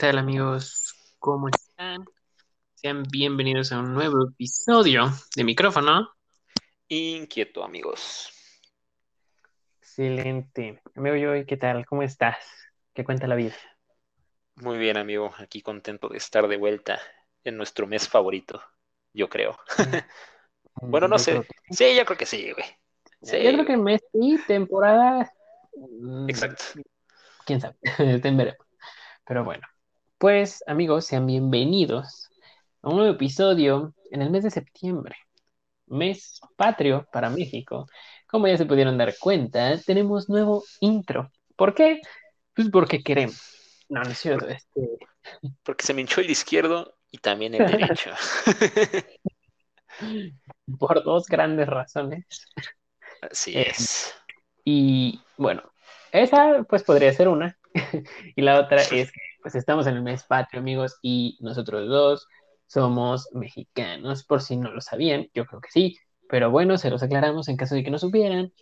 ¿Qué tal amigos? ¿Cómo están? Sean bienvenidos a un nuevo episodio de micrófono. Inquieto, amigos. Excelente. Amigo Joy, ¿qué tal? ¿Cómo estás? ¿Qué cuenta la vida? Muy bien, amigo. Aquí contento de estar de vuelta en nuestro mes favorito, yo creo. bueno, no Yo sé. que Sí, yo creo que sí, güey. Sí, Yo creo que mes y temporada. mm, Exacto. Quién sabe, veremos. Pero bueno, pues amigos, sean bienvenidos a un nuevo episodio en el mes de septiembre, mes patrio para México. Como ya se pudieron dar cuenta, tenemos nuevo intro. ¿Por qué? Pues porque queremos. No, no es cierto. Este, Porque se me hinchó el izquierdo y también el derecho. por dos grandes razones. Así Eh, es. Y bueno, esa pues podría ser una. Y la otra es que pues estamos en el mes patrio, amigos, y nosotros dos somos mexicanos, por si no lo sabían, yo creo que sí, pero bueno, se los aclaramos en caso de que no supieran.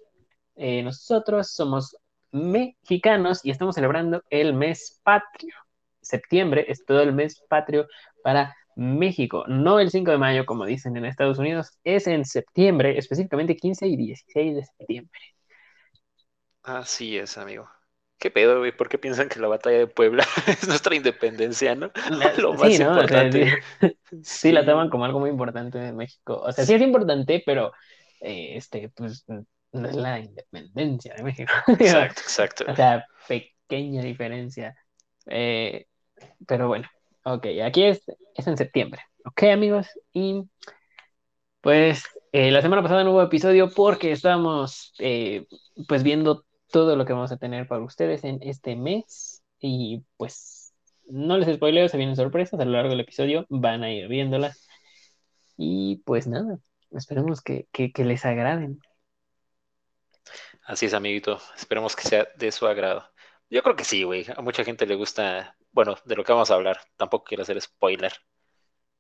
Eh, nosotros somos mexicanos y estamos celebrando el mes patrio. Septiembre es todo el mes patrio para México, no el 5 de mayo como dicen en Estados Unidos, es en septiembre, específicamente 15 y 16 de septiembre. Así es, amigo. ¿Qué pedo, güey? ¿Por qué piensan que la batalla de Puebla es nuestra independencia, no? Lo más Sí, ¿no? O sea, importante. sí, sí la toman como algo muy importante en México. O sea, sí es importante, pero eh, este, pues no es la independencia de México. Exacto, exacto. O sea, pequeña diferencia. Eh, pero bueno, ok, aquí es, es en septiembre. Ok, amigos, y pues eh, la semana pasada no hubo episodio porque estábamos eh, pues viendo todo lo que vamos a tener para ustedes en este mes y pues no les spoileo, se vienen sorpresas a lo largo del episodio, van a ir viéndolas y pues nada, esperemos que, que, que les agraden. Así es, amiguito. Esperemos que sea de su agrado. Yo creo que sí, güey. A mucha gente le gusta, bueno, de lo que vamos a hablar. Tampoco quiero hacer spoiler.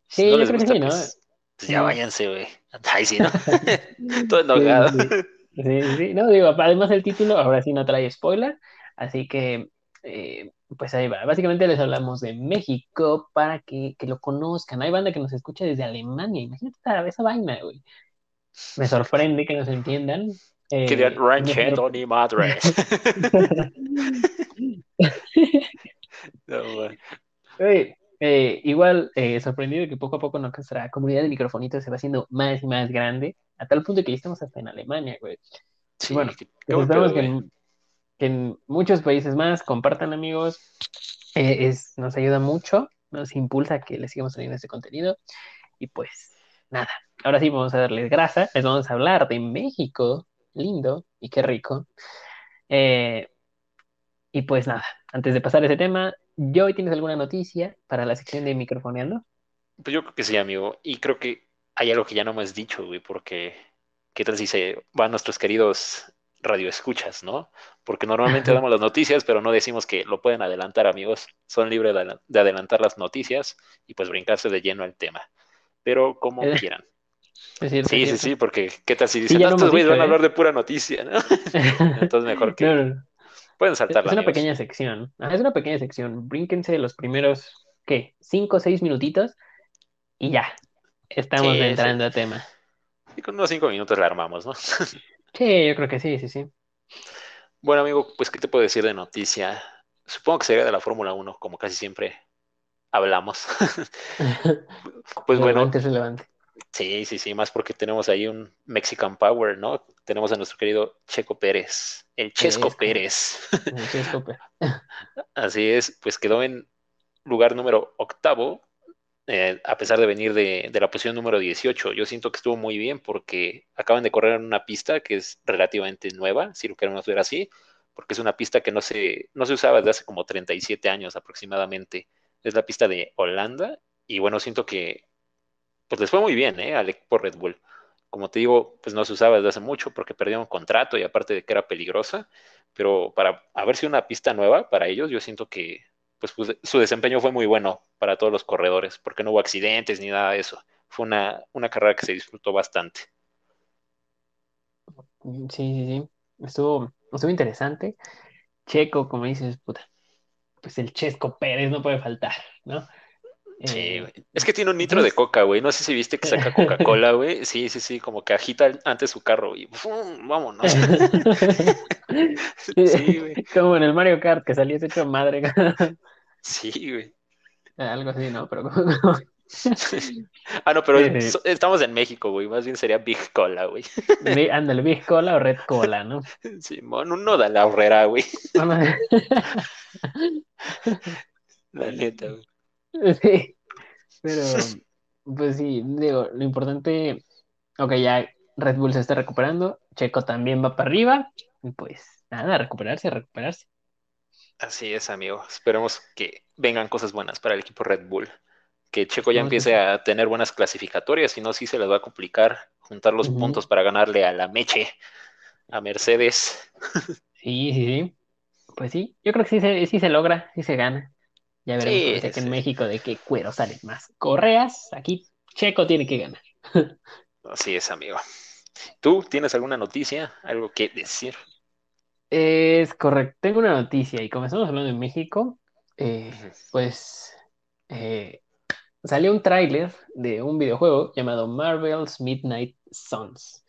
Si Sí, no yo les creo que gusta, sí, ¿no? pues, pues ya váyanse, güey. Ay, sí, ¿no? Todo enojado. Sí, sí. Sí, sí. No, digo, además el título ahora sí no trae spoiler, así que eh, pues ahí va. Básicamente les hablamos de México para que, que lo conozcan. Hay banda que nos escucha desde Alemania, imagínate esa, esa vaina, güey. Me sorprende que nos entiendan. Eh, me ranchero sor- ni madres. No. Oye, eh, igual eh, sorprendido que poco a poco nuestra comunidad de microfonitos se va haciendo más y más grande, a tal punto que ya estamos hasta en Alemania, güey. Sí, bueno, qué, qué Pues buen esperamos que en, que en muchos países más compartan, amigos. Eh, es, nos ayuda mucho, nos impulsa a que les sigamos trayendo este contenido. Y pues nada, ahora sí vamos a darles grasa, les vamos a hablar de México, lindo y qué rico. Eh, y pues nada, antes de pasar ese tema, Joy, ¿tienes alguna noticia para la sección de microfoneando? Pues yo creo que sí, amigo. Y creo que hay algo que ya no hemos dicho, güey, porque ¿qué tal si se van nuestros queridos radioescuchas, ¿no? Porque normalmente damos las noticias, pero no decimos que lo pueden adelantar, amigos. Son libres de, adel- de adelantar las noticias y pues brincarse de lleno al tema. Pero como Eh, quieran. Es cierto, Sí, es sí, sí, porque ¿qué tal si Sí, dicen, ya no, estos güeyes van a ¿eh? hablar de pura noticia, ¿no? Entonces mejor que No, pueden Es saltarla, una amigos. pequeña sección. Ajá, es una pequeña sección. Brínquense los primeros, ¿qué? Cinco o seis minutitos y ya. Estamos Sí, sí. entrando a tema. Y con unos cinco minutos la armamos, ¿no? Sí, yo creo que sí, sí, sí. Bueno, amigo, pues, ¿qué te puedo decir de noticia? Supongo que sería de la Fórmula 1, como casi siempre hablamos. Pues bueno, relevante, es relevante. Sí, sí, sí, más porque tenemos ahí un Mexican Power, ¿no? Tenemos a nuestro querido Checo Pérez, el Chesco. Pérez. El Chesco, pero- Así es, pues quedó en lugar número octavo, eh, a pesar de venir de, de la posición número 18. Yo siento que estuvo muy bien porque acaban de correr en una pista que es relativamente nueva, si lo queremos ver así, porque es una pista que no se, no se usaba desde hace como 37 años aproximadamente. Es la pista de Holanda y bueno, siento que pues les fue muy bien, ¿eh? Al equipo Red Bull. Como te digo, pues no se usaba desde hace mucho porque perdieron contrato y aparte de que era peligrosa, pero para haber sido una pista nueva para ellos, yo siento que pues, pues, su desempeño fue muy bueno para todos los corredores, porque no hubo accidentes ni nada de eso. Fue una, una carrera que se disfrutó bastante. Sí, sí, sí. Estuvo, estuvo interesante. Checo, como dices, puta. pues el Chesco Pérez no puede faltar, ¿no? Sí, Eh, güey. Es que tiene un nitro de coca, güey. No sé si viste que saca Coca-Cola, güey. Sí, sí, sí, como que agita antes su carro y ¡fum! vámonos. Sí, güey. Como en el Mario Kart, que salía hecho madre. Sí, güey. Algo así, ¿no? Pero Ah, no, pero Sí, sí. so- estamos en México, güey. Más bien sería Big Cola, güey. Ándale, Big Cola o Red Cola, ¿no? Simón, uno de la horrera, güey. La neta, güey. Sí, pero pues sí, digo, lo importante, ok, ya Red Bull se está recuperando, Checo también va para arriba, y pues nada, recuperarse, recuperarse. Así es, amigo. Esperemos que vengan cosas buenas para el equipo Red Bull. Que Checo ya empiece a tener buenas clasificatorias, si no, sí se les va a complicar juntar los puntos para ganarle a la Meche, a Mercedes. Sí, sí, sí. Pues sí, yo creo que sí se, sí se logra, sí se gana. Ya veremos Sí, que en sí. México de qué cuero salen más. Correas, aquí Checo tiene que ganar. Así es, amigo. ¿Tú tienes alguna noticia? ¿Algo que decir? Es correcto, tengo una noticia y como estamos hablando de México, eh, pues eh, salió un tráiler de un videojuego llamado Marvel's Midnight Suns.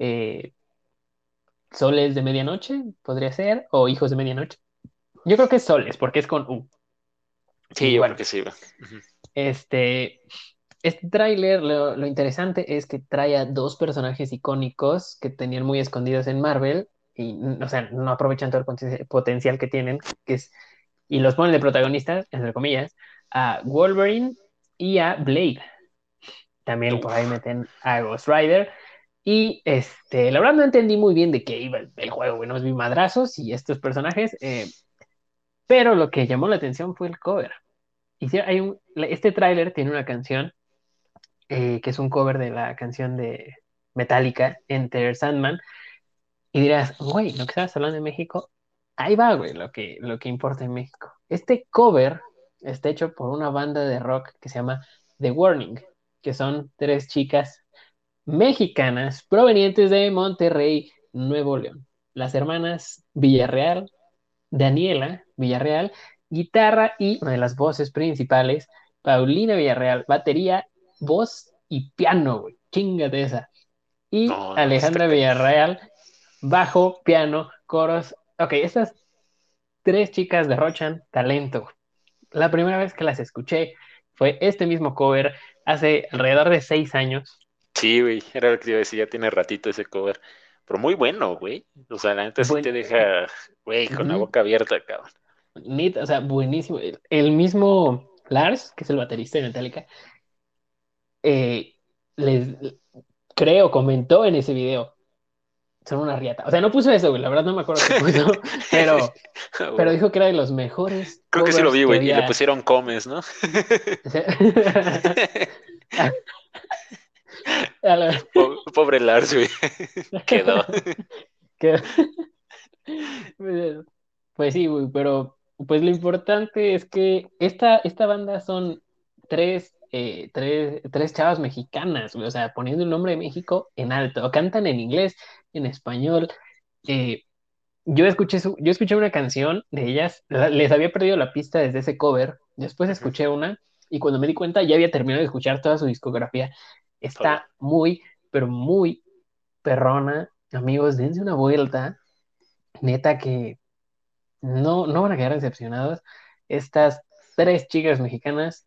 Eh, Soles de Medianoche, podría ser, o Hijos de Medianoche. Yo creo que es Soles, porque es con U. Sí, bueno, creo que sí. Ujú. este, este tráiler, lo, lo interesante es que trae a dos personajes icónicos que tenían muy escondidos en Marvel y, o sea, no aprovechan todo el poten- potencial que tienen, que es, y los ponen de protagonistas, entre comillas, a Wolverine y a Blade. También por ahí meten a Ghost Rider. Y este, la verdad no entendí muy bien de qué iba el, el juego, güey, no vi madrazos y estos personajes, eh, pero lo que llamó la atención fue el cover. Hay un, este tráiler tiene una canción eh, que es un cover de la canción de Metallica, Enter Sandman, y dirás, güey, lo que estabas hablando de México, ahí va, güey, lo que, lo que importa en México. Este cover está hecho por una banda de rock que se llama The Warning, que son tres chicas mexicanas provenientes de Monterrey, Nuevo León. Las hermanas Villarreal, Daniela Villarreal, guitarra y una de las voces principales, Paulina Villarreal, batería, voz y piano, güey. Chingate esa. Y No, Alejandra. Villarreal, bajo, piano, coros. Ok, estas tres chicas derrochan talento. La primera vez que las escuché fue este mismo cover hace alrededor de seis años. Sí, güey, era lo que te iba a decir, ya tiene ratito ese cover. Pero muy bueno, güey. O sea, la neta sí te deja, güey, con la boca abierta, cabrón. Neta, o sea, buenísimo. El, el mismo Lars, que es el baterista de Metallica, eh, les creo, comentó en ese video. Son una riata. O sea, no puso eso, güey. La verdad no me acuerdo qué puso, pero, pero dijo que era de los mejores. Creo que sí lo vi, güey. Y le pusieron comes, ¿no? Pobre Lars, güey. Quedó. que- Pues sí, güey, pero pues lo importante es que esta, esta banda son tres, eh, tres, tres chavas mexicanas, o sea, poniendo el nombre de México en alto. Cantan en inglés, en español. eh, yo escuché su, yo escuché una canción de ellas, la- les había perdido la pista desde ese cover. Después escuché una y cuando me di cuenta ya había terminado de escuchar toda su discografía. Está muy, pero muy perrona. Amigos, dense una vuelta. Neta que no, no van a quedar decepcionados. Estas tres chicas mexicanas,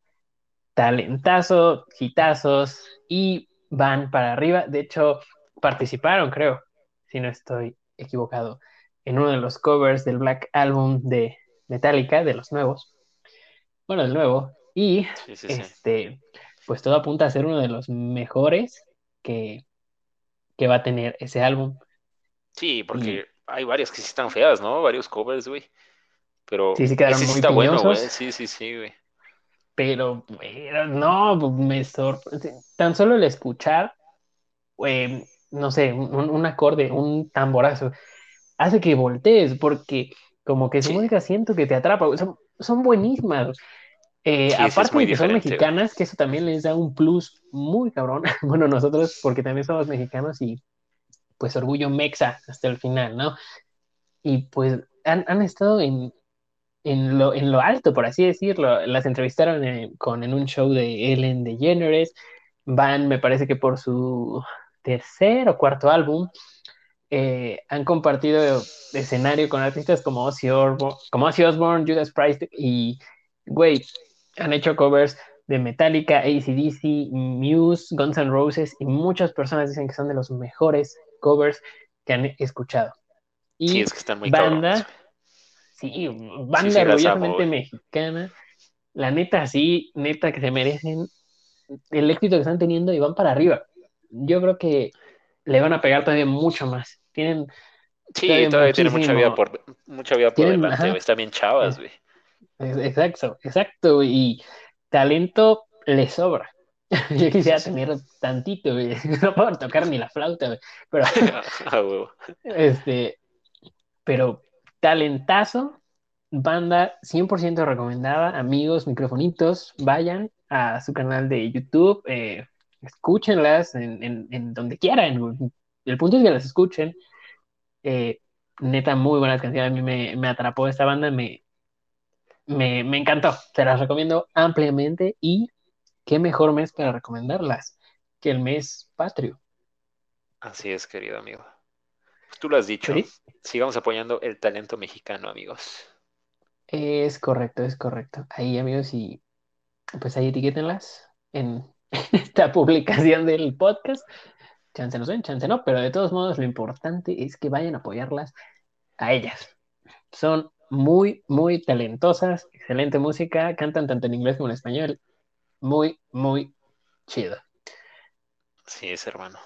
talentazo, hitazos y van para arriba. De hecho, participaron, creo, si no estoy equivocado, en uno de los covers del Black Album de Metallica, de los nuevos. Bueno, el nuevo. Y Sí, sí, sí. este, pues todo apunta a ser uno de los mejores que, que va a tener ese álbum. Sí, porque hay varias que sí están feas, ¿no? Varios covers, güey. Pero Sí, sí quedaron ese muy está bueno, güey. Sí, sí, sí, güey. Pero, pero no, me sorprende. Tan solo el escuchar, eh, no sé, un, un acorde, un tamborazo, hace que voltees, porque como que su Sí. música siento que te atrapa, son, son buenísimas. Eh, Sí, aparte de que son güey. mexicanas, que eso también les da un plus muy cabrón. Bueno, nosotros, porque también somos mexicanos y pues orgullo mexa hasta el final, ¿no? Y pues han, han estado en, en lo, en lo alto, por así decirlo. Las entrevistaron en, con, en un show de Ellen DeGeneres. Van, me parece que por su tercer o cuarto álbum, eh, han compartido escenario con artistas como Ozzy, Osbourne, como Ozzy Osbourne, Judas Priest y, güey, han hecho covers de Metallica, ACDC, Muse, Guns N' Roses y muchas personas dicen que son de los mejores covers que han escuchado. Y Sí, es que están muy banda, cabrones. sí, banda sí, orgullosamente güey. mexicana, la neta, sí, neta que se merecen el éxito que están teniendo y van para arriba. Yo creo que le van a pegar todavía mucho más. Tienen, Sí, todavía todavía tiene mucha vida por, mucha vida por Tienen, delante, güey. Están bien chavas, güey. ex- exacto, exacto, y talento le sobra. Yo quisiera tener tantito, güey. No puedo tocar ni la flauta, güey. Pero, Ah, huevo. este, pero talentazo, banda 100% recomendada, amigos, microfonitos, vayan a su canal de YouTube, eh, escúchenlas en, en- en donde quieran. El punto es que las escuchen. Eh, neta, muy buenas canciones. A mí me, me atrapó esta banda, me, me, me encantó. Se las recomiendo ampliamente y qué mejor mes para recomendarlas que el mes patrio. Así es, querido amigo. Pues tú lo has dicho. ¿Sí? Sigamos apoyando el talento mexicano, amigos. Es correcto, es correcto. Ahí, amigos, y pues ahí etiquétenlas en esta publicación del podcast. Chance nos ven, chance no, pero de todos modos lo importante es que vayan a apoyarlas a ellas. Son muy, muy talentosas, excelente música, cantan tanto en inglés como en español. Muy, muy chido. Sí, es hermano.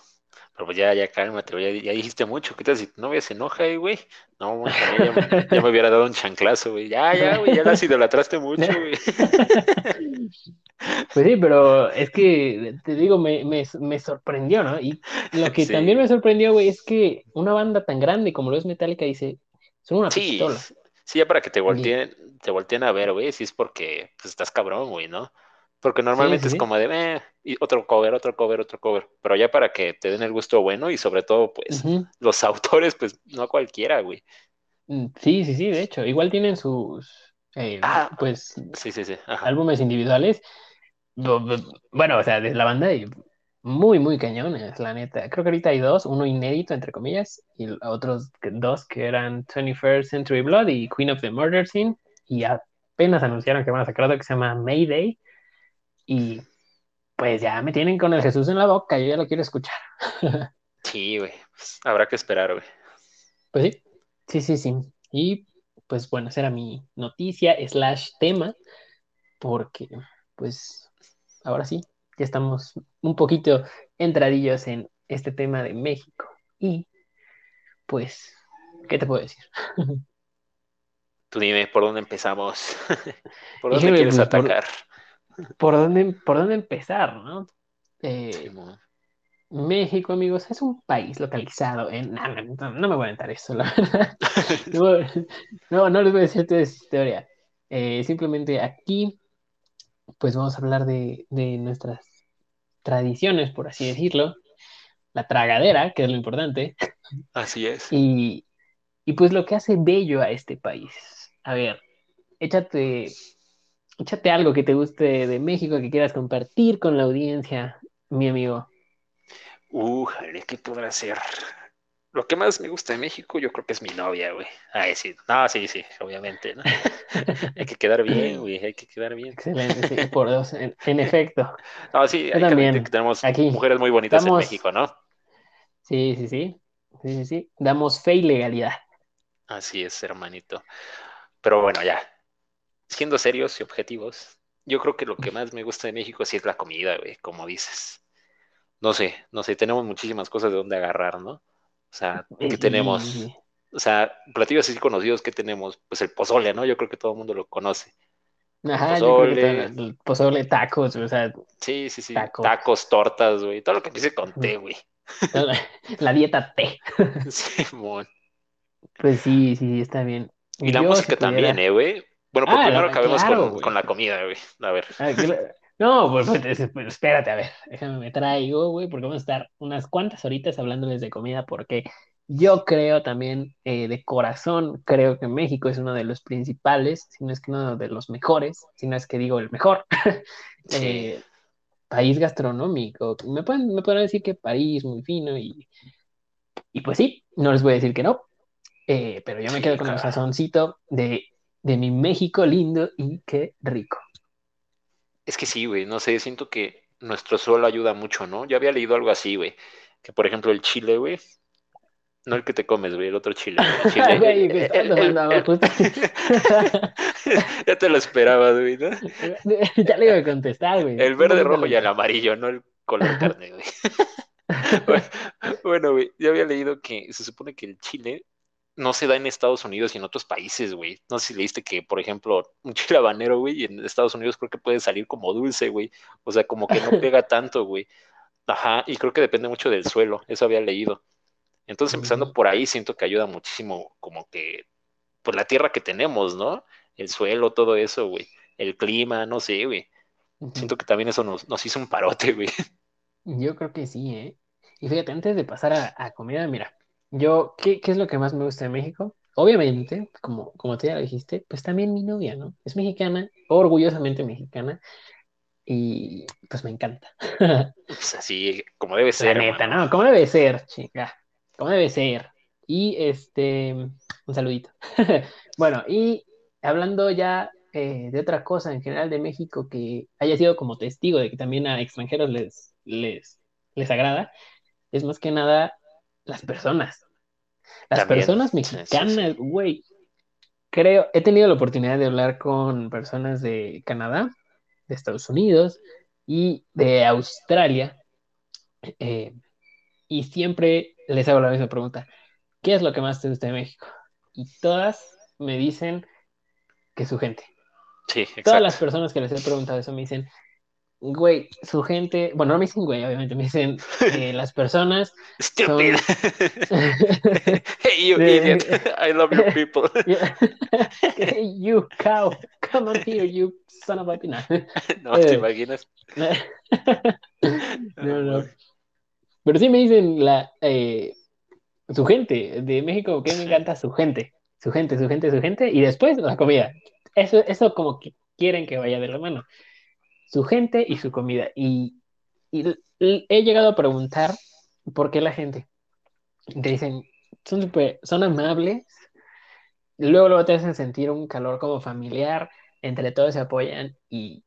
Pero pues ya, ya cálmate. Ya, ya dijiste mucho. ¿Qué tal si tu novia se enoja, ahí, güey? No, ya, me- ya me hubiera dado un chanclazo, güey. Ya, ya, güey, ya las idolatraste mucho, güey. Pues sí, pero es que te digo, me, me, me sorprendió, ¿no? Y lo que Sí. también me sorprendió, güey, es que una banda tan grande como lo es Metallica dice, son una Sí, pistola. sí, ya para que te volteen, te volteen a ver, güey, si es porque pues, estás cabrón, güey, ¿no? Porque normalmente sí, es como de, eh, y otro cover, otro cover, otro cover. Pero ya para que te den el gusto bueno y sobre todo, pues, los autores, pues, no a cualquiera, güey. Mm, Sí, sí, sí, de hecho, igual tienen sus, eh, Ah. pues, Sí, sí, sí. Ajá. álbumes individuales. Bu- bu- Bueno, o sea, de la banda y muy, muy cañones, la neta. Creo que ahorita hay dos, uno inédito, entre comillas, y otros dos que eran 21st Century Blood y Queen of the Murder Scene, y apenas anunciaron que van a sacar otro que se llama Mayday, y pues ya me tienen con el Jesús en la boca, yo ya lo quiero escuchar. Sí, güey. Pues, habrá que esperar, güey. Pues sí, sí, sí, sí. Y pues bueno, esa era mi noticia slash tema, porque pues ahora sí, ya estamos un poquito entradillos en este tema de México. Y pues, ¿qué te puedo decir? Tú dime, ¿por dónde empezamos? ¿Por dónde Híjole, quieres pues, atacar? ¿Por dónde, por dónde empezar, no? Eh. México, amigos, es un país localizado en... No, no, no, no me voy a aventar eso, la verdad. No, no, les voy a decir toda esa historia. Eh, simplemente aquí, pues vamos a hablar de, de nuestras tradiciones, por así decirlo. La tragadera, que es lo importante. Así es. Y, y pues lo que hace bello a este país. A ver, échate, échate algo que te guste de México, que quieras compartir con la audiencia, mi amigo. Uh, jale, ¿qué podrá ser? Lo que más me gusta de México, yo creo que es mi novia, güey. Ay, sí. No, sí, sí, obviamente, ¿no? Hay que quedar bien, güey, hay que quedar bien. Excelente, sí, por dos, en, en efecto. No, sí, hay también. que tenemos Aquí mujeres muy bonitas en México, ¿no? Sí, sí, sí. Sí, sí, sí. Damos fe y legalidad. Así es, hermanito. Pero bueno, ya. Siendo serios y objetivos, yo creo que lo que más me gusta de México sí es la comida, güey, como dices. No sé, no sé, tenemos muchísimas cosas de donde agarrar, ¿no? O sea, ¿qué Y- tenemos? O sea, platillos así conocidos que tenemos, pues el pozole, ¿no? Yo creo que todo el mundo lo conoce. Ajá, yo creo que Pozole. todo- el pozole, tacos, o sea, Sí, sí, sí. Tacos. Tacos, tortas, güey. Todo lo que empiece con té, güey. la, la dieta T. Simón. Pues sí, sí, está bien. Y la música pudiera- también, ¿eh, güey? Bueno, pues Ah, primero acabemos claro, con, la comida, güey. A ver. Ah, la- No, pues, pues, es- pues, espérate, a ver, déjame me traigo, güey, porque vamos a estar unas cuantas horitas hablándoles de comida, porque Yo creo también, eh, de corazón, creo que México es uno de los principales, si no es que uno de los mejores, si no es que digo el mejor, eh, país gastronómico. Me pueden, me pueden decir que París, muy fino, y, y pues sí, no les voy a decir que no, eh, pero yo me quedo con el sazoncito de, de mi México lindo y qué rico. Es que sí, güey, no sé, siento que nuestro suelo ayuda mucho, ¿no? Yo había leído algo así, güey, que por ejemplo el chile, güey, no el que te comes, güey, el otro chile. ya te lo esperaba, güey, ¿no? ya le iba a contestar, güey. El verde, rojo y el amarillo, no el color carne, güey. bueno, güey, yo había leído que se supone que el chile no se da en Estados Unidos y en otros países, güey. No sé si leíste que, por ejemplo, un chile habanero, güey, en Estados Unidos creo que puede salir como dulce, güey. O sea, como que no pega tanto, güey. Ajá, y creo que depende mucho del suelo, eso había leído. Entonces, empezando por ahí, siento que ayuda muchísimo, como que, pues la tierra que tenemos, ¿no? El suelo, todo eso, güey. El clima, no sé, güey. Siento que también eso nos, hizo un parote, güey. Yo creo que sí, ¿eh? Y fíjate, antes de pasar a, comida, mira, yo, ¿qué, es lo que más me gusta de México? Obviamente, como, como tú ya lo dijiste, pues también mi novia, ¿no? Es mexicana, orgullosamente mexicana, y pues me encanta. Pues así, como debe ser. La neta, ¿no? Como debe ser, chica como debe ser. Y este, un saludito. bueno, y hablando ya eh, de otra cosa en general de México que haya sido como testigo de que también a extranjeros les, les, les agrada, es más que nada las personas. Las personas mexicanas, güey. Creo, he tenido la oportunidad de hablar con personas de Canadá, de Estados Unidos y de Australia. Eh, y siempre les hago la misma pregunta. ¿Qué es lo que más te gusta de México? Y todas me dicen que su gente. Sí. Todas las personas que les he preguntado eso me dicen, güey, su gente, bueno, no me dicen güey, obviamente, me dicen eh, las personas. Stupid. hey, you idiot. I love your people. hey, you cow. Come on here, you son of a pina. no, ¿te imaginas? no, no. Pero sí me dicen la, eh, su gente de México, que me encanta su gente, su gente, su gente, su gente, y después la comida. Eso, eso como que quieren que vaya de la mano. Su gente y su comida. Y, he llegado a preguntar por qué la gente. Te dicen, son, super, son amables, luego, luego te hacen sentir un calor como familiar, entre todos se apoyan y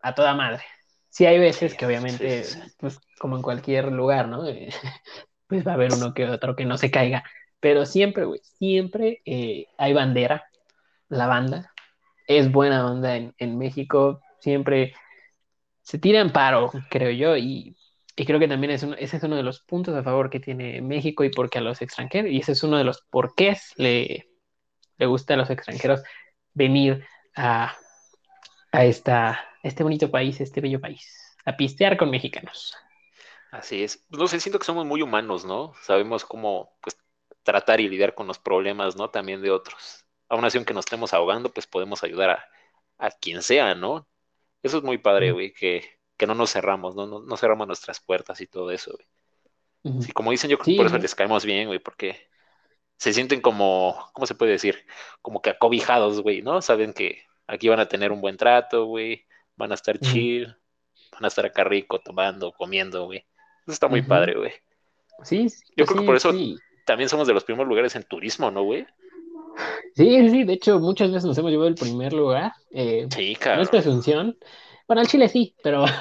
a toda madre. Sí hay veces que obviamente, pues como en cualquier lugar, ¿no? pues va a haber uno que otro que no se caiga, pero siempre, güey, siempre eh, hay bandera, la banda, es buena onda en, México, siempre se tira en paro, creo yo, y, creo que también es ese es uno de los puntos a favor que tiene México y porque a los extranjeros, y ese es uno de los porqués le, le gusta a los extranjeros venir a, a esta este bonito país, este bello país, a pistear con mexicanos. Así es. No sé, siento que somos muy humanos, ¿no? Sabemos cómo pues, tratar y lidiar con los problemas, ¿no? También de otros. Aún así, aunque nos estemos ahogando, pues podemos ayudar a, quien sea, ¿no? Eso es muy padre, güey, que, no nos cerramos, ¿no? ¿no? cerramos nuestras puertas y todo eso, güey. Sí, como dicen, yo creo que por eso les caemos bien, güey, porque se sienten como, ¿cómo se puede decir? Como que acobijados, güey, ¿no? Saben que aquí van a tener un buen trato, güey, van a estar chill, van a estar acá rico, tomando, comiendo, güey. Eso está muy padre, güey. Sí, yo creo que por eso también somos de los primeros lugares en turismo, ¿no, güey? Sí, sí, de hecho, muchas veces nos hemos llevado el primer lugar. Eh, sí, claro. Nuestra Asunción. Bueno, al Chile sí, pero.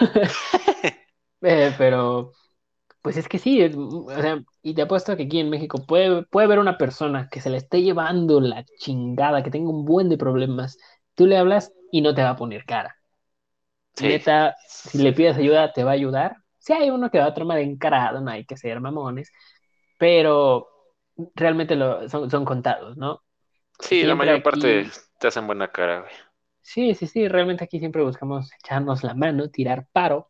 Eh, pero. Pues es que sí, o sea, y te apuesto que aquí en México puede, puede haber una persona que se le esté llevando la chingada, que tenga un buen de problemas. Tú le hablas y no te va a poner cara. Neta, si le pides ayuda, te va a ayudar. Si hay uno que va a tomar encarado, no hay que ser mamones, pero realmente lo, son, contados, ¿no? Sí, la mayor parte te hacen buena cara, güey. Sí, sí, sí, realmente aquí siempre buscamos echarnos la mano, tirar paro.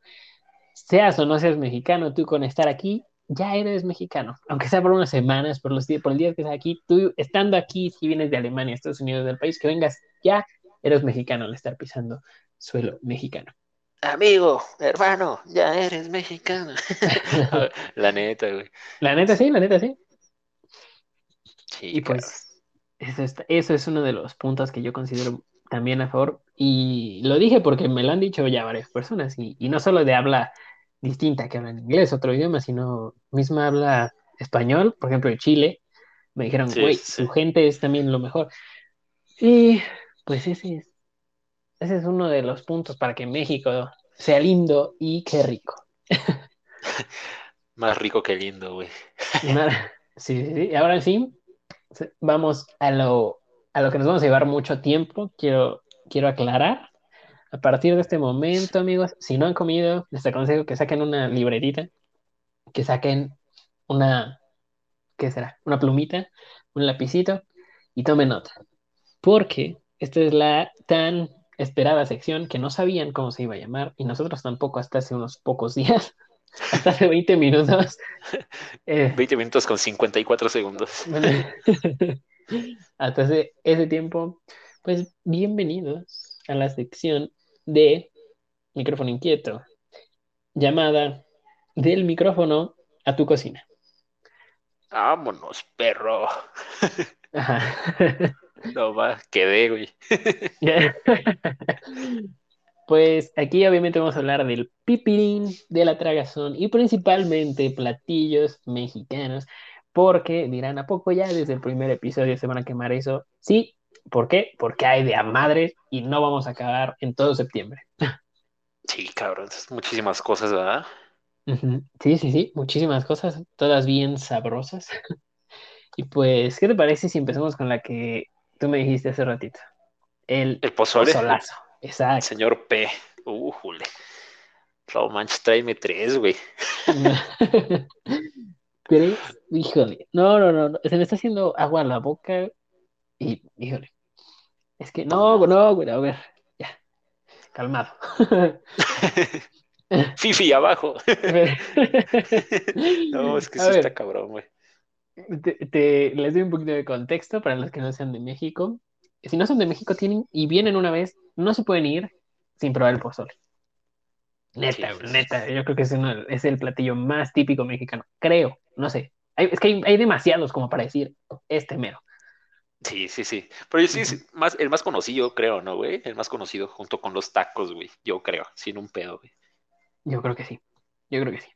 Seas o no seas mexicano, tú con estar aquí ya eres mexicano, aunque sea por unas semanas, por los días, por el día que estás aquí, tú estando aquí, si vienes de Alemania, Estados Unidos, del país que vengas, ya eres mexicano al estar pisando suelo mexicano. Amigo, hermano, ya eres mexicano. la neta, güey. La neta sí, la neta sí. Sí, Y claro. pues eso, está- eso es uno de los puntos que yo considero también a favor. Y lo dije porque me lo han dicho ya varias personas. Y, y no solo de habla distinta que hablan inglés, otro idioma, sino misma habla español, por ejemplo, de Chile. Me dijeron, güey, sí, sí. tu gente es también lo mejor. Y pues ese es, ese es uno de los puntos para que México sea lindo y qué rico. Más rico que lindo, güey. Sí, sí, sí. Ahora sí, vamos a lo, a lo que nos vamos a llevar mucho tiempo. Quiero, quiero aclarar. A partir de este momento, amigos, si no han comido, les aconsejo que saquen una libretita, que saquen una, ¿qué será? Una plumita, un lapicito y tomen nota. Porque esta es la tan esperada sección que no sabían cómo se iba a llamar y nosotros tampoco hasta hace unos pocos días, hasta hace 20 minutos. eh, 20 minutos con 54 segundos. bueno, hasta ese, ese tiempo, pues bienvenidos a la sección de micrófono inquieto, llamada del micrófono a tu cocina. Vámonos, perro. Ajá. No va, quedé, güey. Pues aquí obviamente vamos a hablar del pipirín, de la tragazón y principalmente platillos mexicanos, porque dirán, ¿a poco ya desde el primer episodio se van a quemar eso? Sí, ¿por qué? Porque hay de a madres y no vamos a acabar en todo septiembre. Sí, cabrón, muchísimas cosas, ¿verdad? Sí, sí, sí, muchísimas cosas, todas bien sabrosas. Y pues, ¿qué te parece si empezamos con la que tú me dijiste hace ratito? El El pozole, pozolazo. Exacto. señor P. Uh, jule. No manches, tráeme tres, güey. ¿Crees? Híjole. No, no, no, no, Se me está haciendo agua a la boca y, híjole. Es que no, no, güey, a ver, ya. Calmado. Fifi, abajo. No, es que A sí ver. está cabrón, güey. Te, te- les doy un poquito de contexto para los que no sean de México. Si no son de México tienen y vienen una vez, no se pueden ir sin probar el pozole. Neta, Sí, sí, sí. neta, yo creo que es, es el platillo más típico mexicano. Creo, no sé. Hay- es que hay, hay demasiados como para decir este mero. Sí, sí, sí. Pero sí es más, el más conocido, creo, ¿no, güey? El más conocido junto con los tacos, güey. Yo creo, sin un pedo, güey. Yo creo que sí. Yo creo que sí.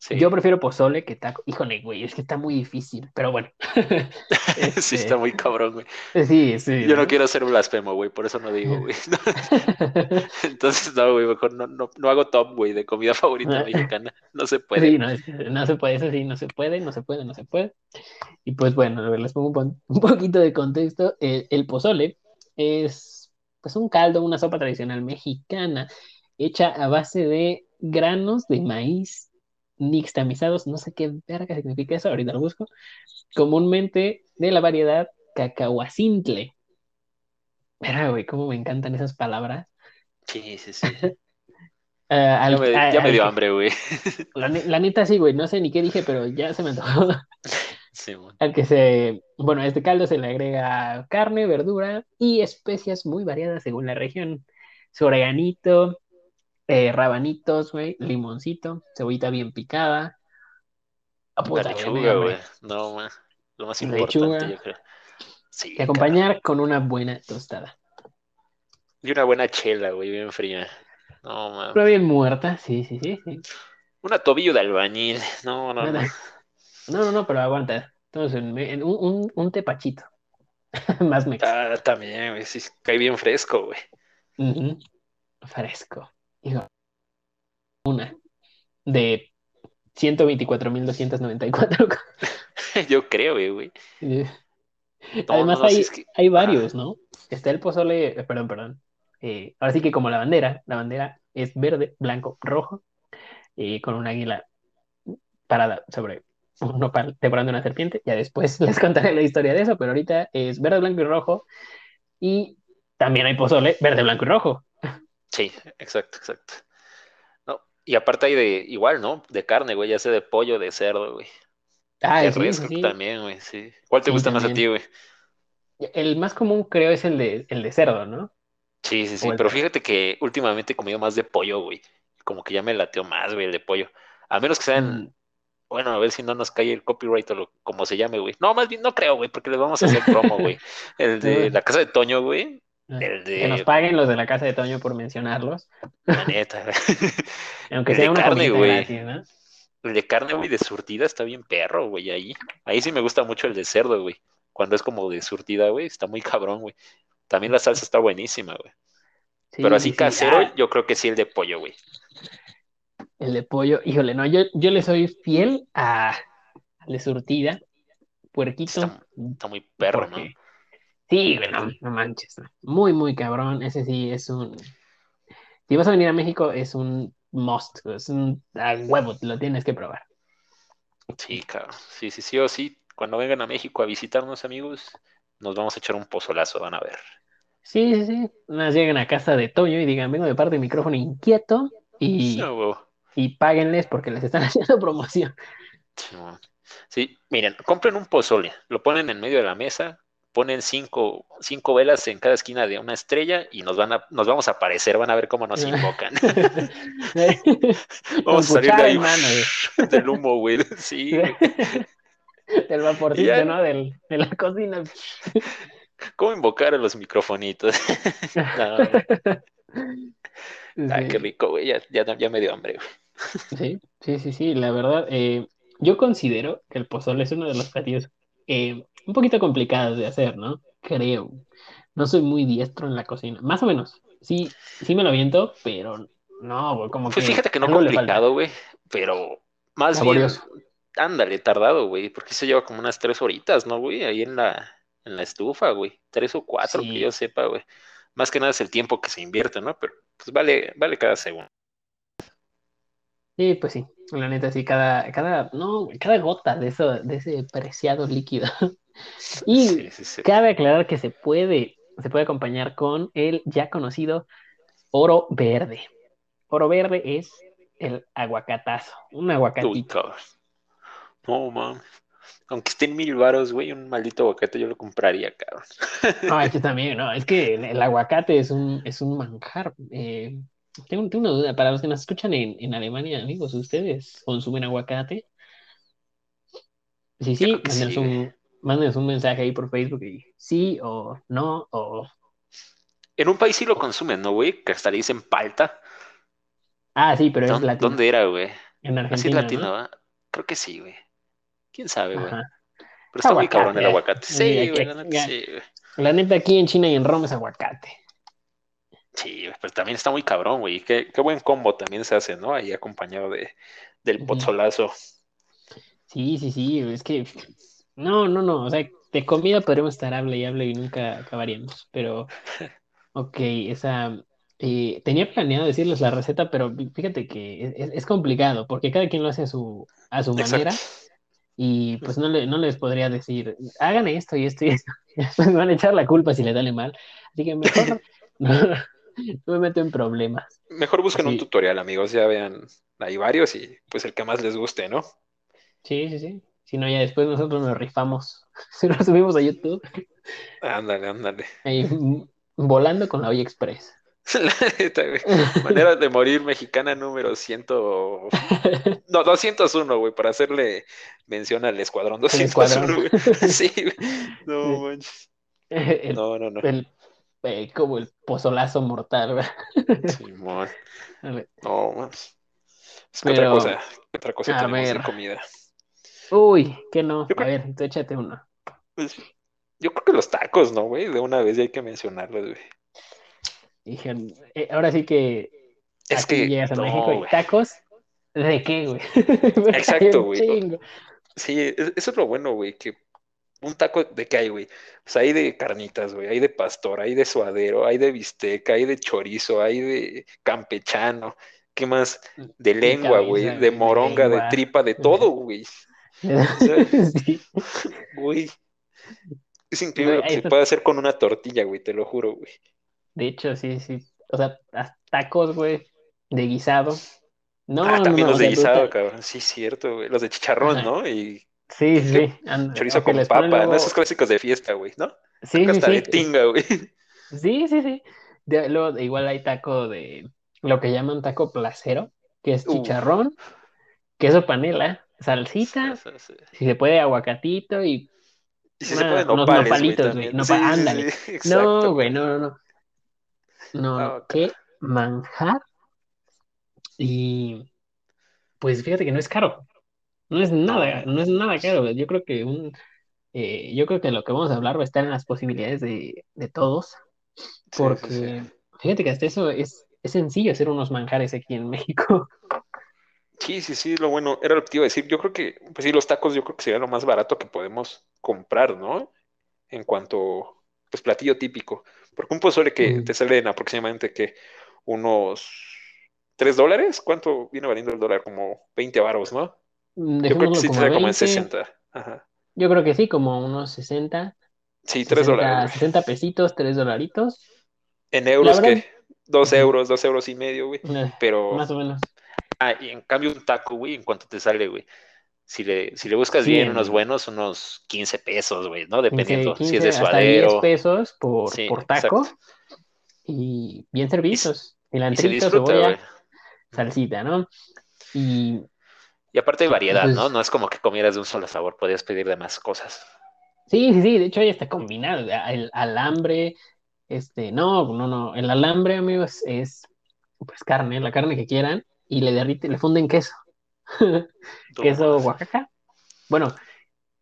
Sí, Yo prefiero pozole que taco. Híjole, güey, es que está muy difícil, pero bueno. sí Este, está muy cabrón, güey. Sí, sí. Yo no quiero ser blasfemo, güey, por eso no digo, güey. Entonces, no, güey, mejor no, no, no hago top, güey, de comida favorita Ah. mexicana. No se puede. Sí, no, es- no se puede, eso sí, no se puede, no se puede, no se puede. Y pues bueno, a ver, les pongo un, pon- un poquito de contexto. El, el pozole es pues un caldo, una sopa tradicional mexicana hecha a base de granos de maíz nixtamizados, no sé qué verga significa eso, ahorita lo busco, comúnmente de la variedad cacahuacintle. Mira, güey, cómo me encantan esas palabras. Sí, sí, sí. Ah, al- Ya me, a- dio hambre, güey. La, ne- la neta sí, güey, no sé ni qué dije, pero ya se me antojó. Sí, güey. Al que se, bueno, a este caldo se le agrega carne, verdura y especias muy variadas según la región. Su oreganito, eh, rabanitos, güey, limoncito, cebollita bien picada. Ah, puta, me lechuga, güey. No, man. Lo más Lechuga. importante, yo creo. Sí, Y acompañar con una buena tostada. Y una buena chela, güey, bien fría. No, man. Pero bien muerta, sí, sí, sí, sí. Una tobillo de albañil. No, no, no. No, no, no, pero aguanta. Entonces, en, en un, un, un tepachito. Más me Ah, también, güey. Sí, cae bien fresco, güey. Ujú. Fresco. Una de 124.294. Yo creo, güey, güey. Eh, No, Además no, hay, es que- hay varios, ¿no? Está el pozole, eh, perdón, perdón. Eh, ahora sí que como la bandera, la bandera es verde, blanco, rojo, y con un águila parada sobre un nopal devorando una serpiente. Ya después les contaré la historia de eso, pero ahorita es verde, blanco y rojo. Y también hay pozole verde, blanco y rojo. Sí, exacto, exacto. No, y aparte hay de, igual, ¿no? De carne, güey, ya sea de pollo, de cerdo, güey. Ah, De sí, res, también, güey, sí. ¿Cuál te Sí, gusta más a ti, güey? El más común creo es el de, el de cerdo, ¿no? Sí, sí, sí, el- pero fíjate que últimamente he comido más de pollo, güey. Como que ya me lateó más, güey, el de pollo. A menos que sean Mm, Bueno, a ver si no nos cae el copyright o lo, como se llame, güey. No, más bien no creo, güey, porque les vamos a hacer promo, güey. El de la casa de Toño, güey. De... Que nos paguen los de la casa de Toño por mencionarlos. La neta. Aunque sea de una carne, güey. ¿no? El de carne, güey, de surtida está bien perro, güey, ahí. Ahí sí me gusta mucho el de cerdo, güey. Cuando es como de surtida, güey, está muy cabrón, güey. También la salsa está buenísima, güey. Sí, Pero así sí, sí. casero, Ah, yo creo que sí el de pollo, güey. el de pollo, híjole, no, yo, yo le soy fiel a al de surtida, puerquito. Está, está muy perro, ¿no? Sí, güey, no, no manches. no. Muy, muy cabrón. Ese sí es un. Si vas a venir a México, es un must. Es un a huevo, lo tienes que probar. Sí, cabrón. Sí, sí, sí o sí. Cuando vengan a México a visitarnos, amigos, nos vamos a echar un pozolazo, van a ver. Sí, sí, sí. Más lleguen a casa de Toño y digan, vengo de parte de micrófono inquieto y, huevo. y páguenles porque les están haciendo promoción. Sí, mo- Sí, miren, compren un pozole, lo ponen en medio de la mesa, ponen cinco, cinco velas en cada esquina de una estrella y nos van a, nos vamos a aparecer, van a ver cómo nos invocan. Vamos a salir de ahí mano, del humo, güey. Sí. Del vaporcito, Ya. ¿no? Del, de la cocina. ¿Cómo invocar a los microfonitos? No, qué rico, güey. Ya, ya, ya me dio hambre, güey. Sí, sí, sí, sí, la verdad, eh, yo considero que el pozole es uno de los platillos eh, un poquito complicados de hacer, ¿no? Creo. No soy muy diestro en la cocina, más o menos. Sí, sí me lo aviento, pero no, güey, como Pues que fíjate que no complicado, güey, pero más Laborioso. bien, ándale, tardado, güey, porque se lleva como unas tres horitas, ¿no, güey? Ahí en la, en la estufa, güey. Tres o cuatro, Sí. que yo sepa, güey. Más que nada es el tiempo que se invierte, ¿no? Pero pues vale, vale cada segundo. Sí, pues sí, la neta, sí, cada, cada, no, cada gota de eso, de ese preciado líquido. Y Sí, sí, sí. cabe aclarar que se puede, se puede acompañar con el ya conocido oro verde. Oro verde es el aguacatazo, un Uy, aguacatito. cabrón. No, mames. Aunque estén mil varos, güey, un maldito aguacate yo lo compraría, cabrón. No, yo también, no, es que el, el aguacate es un, es un manjar. Eh, tengo, tengo una duda, para los que nos escuchan en, en Alemania, amigos, ¿ustedes consumen aguacate? Sí, sí, mándenos un, mándenos un mensaje ahí por Facebook y sí o no, o... En un país sí lo consumen, ¿no, güey? Que hasta le dicen palta. Ah, sí, pero es ¿Dónde, latino. dónde era, güey? En Así Argentina, latino, ¿no? Creo que sí, güey. ¿Quién sabe, güey? Pero está muy Aguacate, cabrón el aguacate. Sí, güey, la neta, ya. sí, güey. La neta, aquí en China y en Roma es aguacate. Sí, pero también está muy cabrón, güey. Qué, qué buen combo también se hace, ¿no? Ahí acompañado de, del pozolazo. Sí, sí, sí, es que no, no, no, o sea, de comida podremos estar hable y hable y nunca acabaríamos, pero ok, esa eh, tenía planeado decirles la receta, pero fíjate que es, es- complicado porque cada quien lo hace a su a su manera Exacto. y pues no le, no les podría decir hagan esto y esto y esto, después me van a echar la culpa si les sale mal, así que mejor no, no me meto en problemas. Mejor busquen un tutorial, amigos. Ya vean, hay varios y pues el que más les guste, ¿no? Sí, sí, sí. Si no, ya después nosotros nos rifamos. Si lo subimos a YouTube, Ándale, ándale. ahí volando con la olla express. Manera de morir mexicana número 100. No, 201, güey, para hacerle mención al escuadrón 201, güey. Sí. No manches. El, No, no, no. el- eh, como el pozolazo mortal, ¿verdad? Simón. No, mames. Es que otra cosa, ¿qué otra cosa a tenemos de comida. Uy, que no. Yo A creo- ver, tú échate uno. Pues, yo creo que los tacos, ¿no, güey? De una vez ya hay que mencionarlos, güey. Dije, eh, ahora sí que Es que, llegas a no, México y tacos. ¿De qué, güey? Exacto, güey. Sí, es- eso es lo bueno, güey, que un taco de qué hay, güey. Pues hay de carnitas, güey, hay de pastor, hay de suadero, hay de bisteca, hay de chorizo, hay de campechano. ¿Qué más? De lengua, güey, de moronga, de tripa, de todo, güey. Sí. Güey. Es increíble Güey, lo que se puede hacer con una tortilla, güey, te lo juro, güey. De hecho, sí, sí. O sea, tacos, güey, de guisado. No, ah, también no, los de guisado, cabrón. Sí, cierto, güey. Los de chicharrón, Ajá. ¿no? Y Sí, sí, sí. And- chorizo con papa, ¿no? Esos clásicos de fiesta, güey, ¿no? Sí, sí, Hasta de sí. tinga, güey. Sí, sí, sí. De- luego, igual hay taco de lo que llaman taco placero, que es Uf. chicharrón, queso panela, salsita, Sí, sí, sí. si se puede aguacatito y Y si se Ah, pueden unos nopales, güey, nopalitos, güey, también. nopa- Sí, sí, ándale. sí, No, güey, no, no, no. No, No, no, qué manjar. Y pues fíjate que no es caro. No es nada, No. es nada caro. Yo creo que un, eh, yo creo que lo que vamos a hablar va a estar en las posibilidades de, de todos. Sí, sí, sí. Porque fíjate que hasta eso es, es sencillo hacer unos manjares aquí en México. Sí, sí, sí, lo bueno, era lo que te iba a decir. Yo creo que, pues sí, los tacos yo creo que sería lo más barato que podemos comprar, ¿no? En cuanto, pues, platillo típico. Porque un pozole que Mm. te sale en aproximadamente, que Unos 3 dólares. ¿Cuánto viene valiendo el dólar? Como 20 varos, ¿no? Mm, Yo creo que sí te como como en 20. 60. Ajá. Yo creo que sí, como unos 60, Sí, 3 60, dólares, güey. 60 pesitos, 3 dolaritos. En euros, ¿qué? 2 Ujú. euros, 2 euros y medio, güey. Eh, Pero, Más o menos. ah, y en cambio un taco, güey, ¿en cuánto te sale, güey? Si le, si le buscas Sí, bien en- unos buenos, unos 15 pesos, güey, ¿no? 15, Dependiendo si es 15, de hasta 10 suadero. pesos por, Sí, por taco. exacto. Y bien servidos. Y se disfruta, cebolla, güey. salsita, ¿no? Y Y aparte de variedad, ¿no? No es como que comieras de un solo sabor, podías pedir de más cosas. sí, sí, sí, de hecho ahí está combinado. El alambre, este, no, no, no. El alambre, amigos, es pues carne, la carne que quieran, y le derrite, le funden queso. Queso. Oaxaca. Bueno,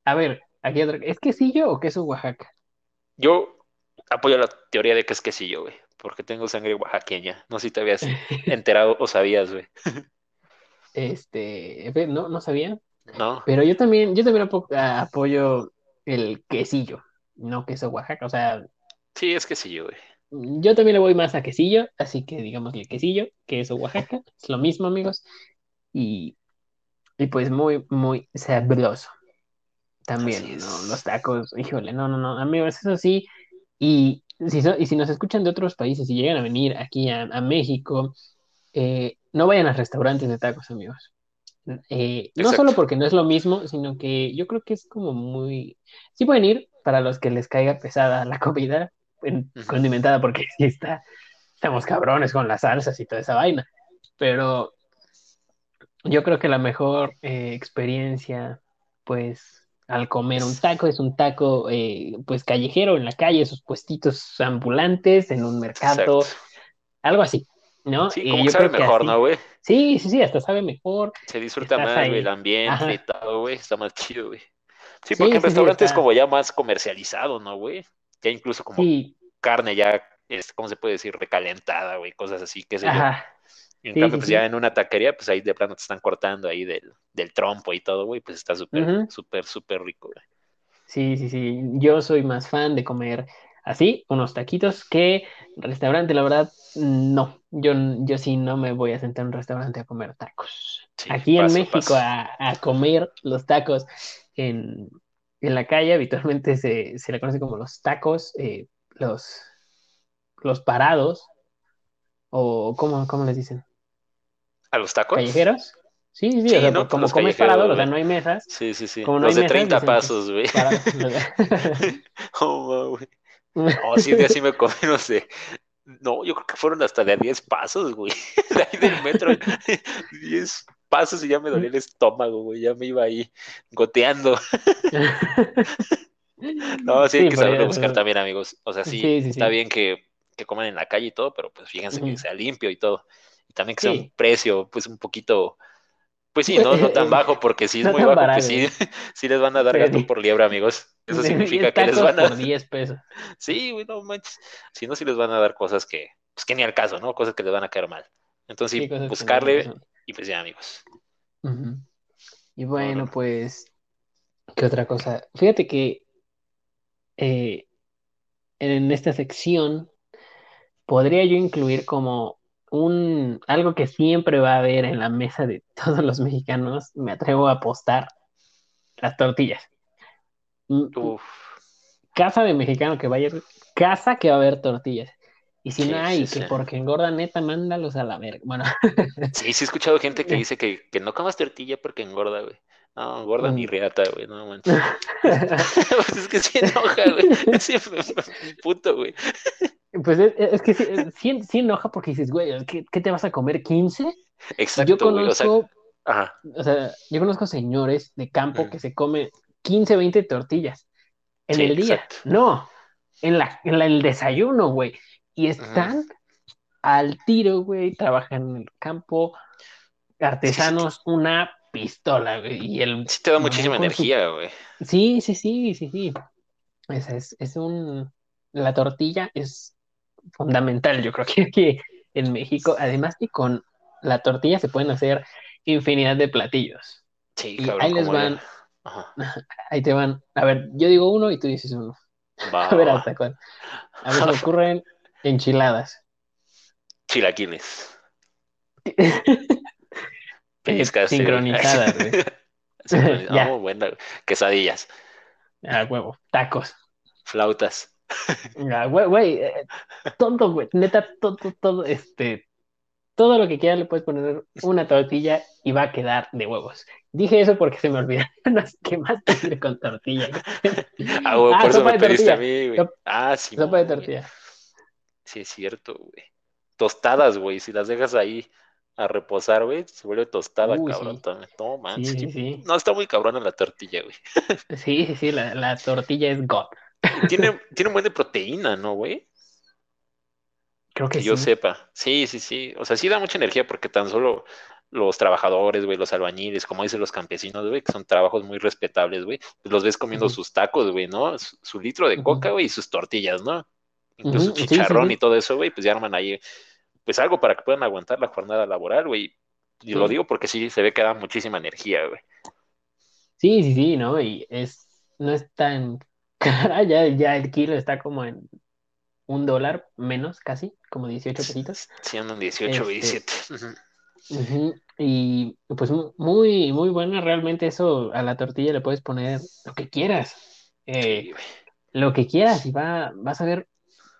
a ver, aquí otra, ¿es quesillo o queso Oaxaca? Yo apoyo la teoría de que es quesillo, güey, porque tengo sangre oaxaqueña. No sé si te habías enterado o sabías, güey. Este, no, no sabía. ¿No? Pero yo también, yo también apo- apoyo el quesillo, no queso Oaxaca. O sea, Sí, es quesillo, güey. yo también le voy más a quesillo, así que digamos el quesillo, queso Oaxaca, es lo mismo, amigos. Y, y pues muy, muy sabroso. También. Los tacos, híjole, no, no, no, amigos, eso sí. Y si, so- y si nos escuchan de otros países y llegan a venir aquí a, a México, eh, no vayan a restaurantes de tacos, amigos. Eh, no solo porque no es lo mismo, sino que yo creo que es como muy... Sí pueden ir para los que les caiga pesada la comida en- condimentada, porque sí está, estamos cabrones con las salsas y toda esa vaina. Pero yo creo que la mejor eh, experiencia, pues, al comer un taco es un taco, eh, pues, callejero en la calle, esos puestitos ambulantes en un mercado, Exacto. algo así, ¿no? Sí, Y como que sabe que mejor, así- ¿no, güey? Sí, sí, sí, hasta sabe mejor. Se disfruta más, ahí. güey, el ambiente Ajá. y todo, güey. Está más chido, güey. Sí, Sí, porque sí, el sí, restaurante es como ya más comercializado, ¿no, güey? Ya incluso como Sí, carne ya, es, ¿cómo se puede decir? Recalentada, güey, cosas así, qué sé yo. ajá. En Sí, cambio, sí, pues sí. ya en una taquería, pues ahí de plano te están cortando ahí del, del trompo y todo, güey, pues está súper, súper, súper rico, güey. Sí, sí, sí. Yo soy más fan de comer así, unos taquitos, que restaurante, la verdad, no. Yo, yo sí no me voy a sentar en un restaurante a comer tacos. Sí, Aquí en México a, a comer los tacos en, en la calle habitualmente se, se le conoce como los tacos, eh, los, los parados, o ¿cómo, cómo les dicen? ¿A los tacos? ¿Callejeros? Sí, sí, o sea, como comes parado, o sea, no hay mesas. Sí, sí, sí. Como no los hay de mesas, 30 dicen que pasos, güey. Oh, güey. No, sí, de así me comí, no sé. No, yo creo que fueron hasta de a 10 pasos, güey. De ahí del metro. 10 pasos y ya me dolía el estómago, güey. Ya me iba ahí goteando. No, sí, hay Sí, que saberlo buscar también, amigos. O sea, sí, está bien que, que coman en la calle y todo, pero pues fíjense que sea limpio y todo. Y también que sea un precio, pues un poquito, pues sí, no, no tan bajo, porque si es No muy bajo, barato. pues sí, sí les van a dar Sí. gato por liebre, amigos. Eso significa 10 que les van a... por 10 pesos. Sí, güey, no manches. Si no, sí les van a dar cosas que, pues que ni al caso, ¿no? Cosas que les van a caer mal. Entonces, Sí, buscarle y pues ya, amigos. Y bueno, no. pues, ¿qué otra cosa? Fíjate que eh, en esta sección podría yo incluir como un algo que siempre va a haber en la mesa de todos los mexicanos, me atrevo a apostar, las tortillas. Mm, Uf, Casa de mexicano que vaya, casa que va a haber tortillas. Y si Sí, no hay, sí, que sí. porque engorda neta, mándalos a la verga. Bueno, sí, sí he escuchado gente que dice que, que no comas tortilla porque engorda, güey. No, engorda mi Mm. riata, güey, no manches. Pues es que sí enoja, güey. Sí, puto, güey. Pues es, es que sí, sí- sí enoja porque dices, güey, ¿qué, qué te vas a comer? ¿15? Exacto, Yo güey. O sea, conozco Ajá. O sea, yo conozco señores de campo Mm. que se comen 15, 20 tortillas en Sí, el día. exacto. No, en, la, en la- el desayuno, güey. Y están al tiro, güey. Trabajan en el campo. Artesanos, una pistola, güey. Y el Sí te da muchísima energía, güey. Sí, sí, sí, sí, sí. Esa es, es un... La tortilla es fundamental, yo creo que aquí en México. Además que con la tortilla se pueden hacer infinidad de platillos. Sí, Y cabrón. ahí les van. Ajá. Ahí te van. A ver, yo digo uno y tú dices uno. Va, A ver hasta cuál. A ver, ocurren enchiladas. Chilaquiles. Pellizcaste, güey. sincronizadas, güey. Sincronizadas. Ya. Oh, bueno. Quesadillas. Ah, huevo. Tacos. Flautas. Ah, güey, güey. eh, todo, güey. Neta, todo, todo, este. Todo lo que quieras le puedes poner una tortilla y va a quedar de huevos. Dije eso porque se me olvidaron las que más te con tortilla. Ah, güey, Ah, por eso me de pediste a mí, güey. Ah, sí. Sopa de güey. tortilla. Sí, es cierto, güey. Tostadas, güey. Si las dejas ahí a reposar, güey, se vuelve tostada, Uy, cabrón. sí. también. No, man. Sí, sí. sí, sí. No, está muy cabrona la tortilla, güey. Sí, sí, sí, la, la tortilla es God. Tiene, tiene un buen de proteína, ¿no, güey? Creo que Que yo sí. sepa. Sí, sí, sí. O sea, sí da mucha energía porque tan solo los trabajadores, güey, los albañiles, como dicen los campesinos, güey, que son trabajos muy respetables, güey, pues los ves comiendo sus tacos, güey, ¿no? Su, su litro de coca, güey, y sus tortillas, ¿no? Incluso sí, sí, chicharrón sí. y todo eso, güey, pues ya arman ahí, pues algo para que puedan aguantar la jornada laboral, güey. Y lo Sí. digo porque sí se ve que da muchísima energía, güey. Sí, sí, sí, ¿no? Y es, no es tan cara, ya, ya el kilo está como en un dólar menos, casi, como 18 pesitos. Sí, andan 18, güey, Este, 17. Ujú. Ujú, Y pues mu- muy, muy buena, realmente eso a la tortilla le puedes poner lo que quieras, eh, lo que quieras y va, vas a ver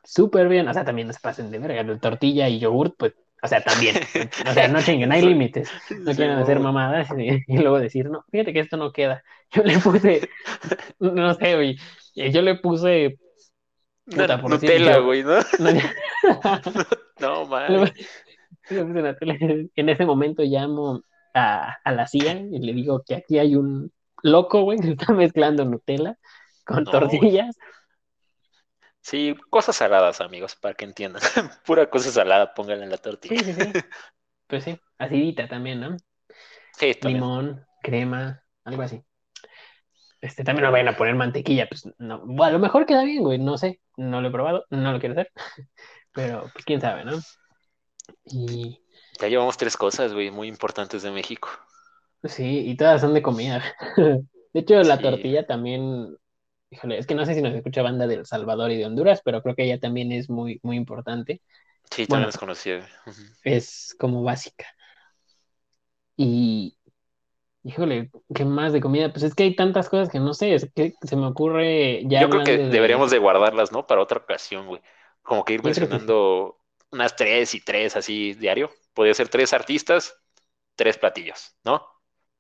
súper bien, o sea, también no se pasen de verga, la tortilla y yogurt, pues, o sea, también, o sea, no chinguen, hay límites. no Sí, quieren hacer güey. mamadas y, y luego decir, no, fíjate que esto no queda. Yo le puse, no sé, yo le puse, puta, Nutella, güey, ¿no? no, No, man. en ese momento llamo a, a la CIA y le digo que aquí hay un loco, güey, que está mezclando Nutella con No, güey. tortillas. Sí, cosas saladas, amigos, para que entiendan. Pura cosa salada, pónganla en la tortilla. Sí, sí, sí. Pues sí, acidita también, ¿no? Sí, también. Limón, crema, algo así. Este, también no vayan a poner mantequilla, pues no, bueno, a lo mejor queda bien, güey, no sé, no lo he probado, no lo quiero hacer, pero pues quién sabe, ¿no? Y Ya llevamos tres cosas, güey, muy importantes de México. sí, y todas son de comida. De hecho, la Sí. tortilla también, híjole, es que no sé si nos escucha banda de El Salvador y de Honduras, pero creo que ella también es muy, muy importante, Sí, Bueno. también es conocido. güey. Ujú. es como básica. Y, híjole, ¿qué más de comida? Pues es que hay tantas cosas que no sé, es que se me ocurre ya Yo creo que de- deberíamos de guardarlas, ¿no? Para otra ocasión, güey. Como que ir que mencionando unas tres y tres así diario. Podría ser tres artistas, tres platillos, ¿no?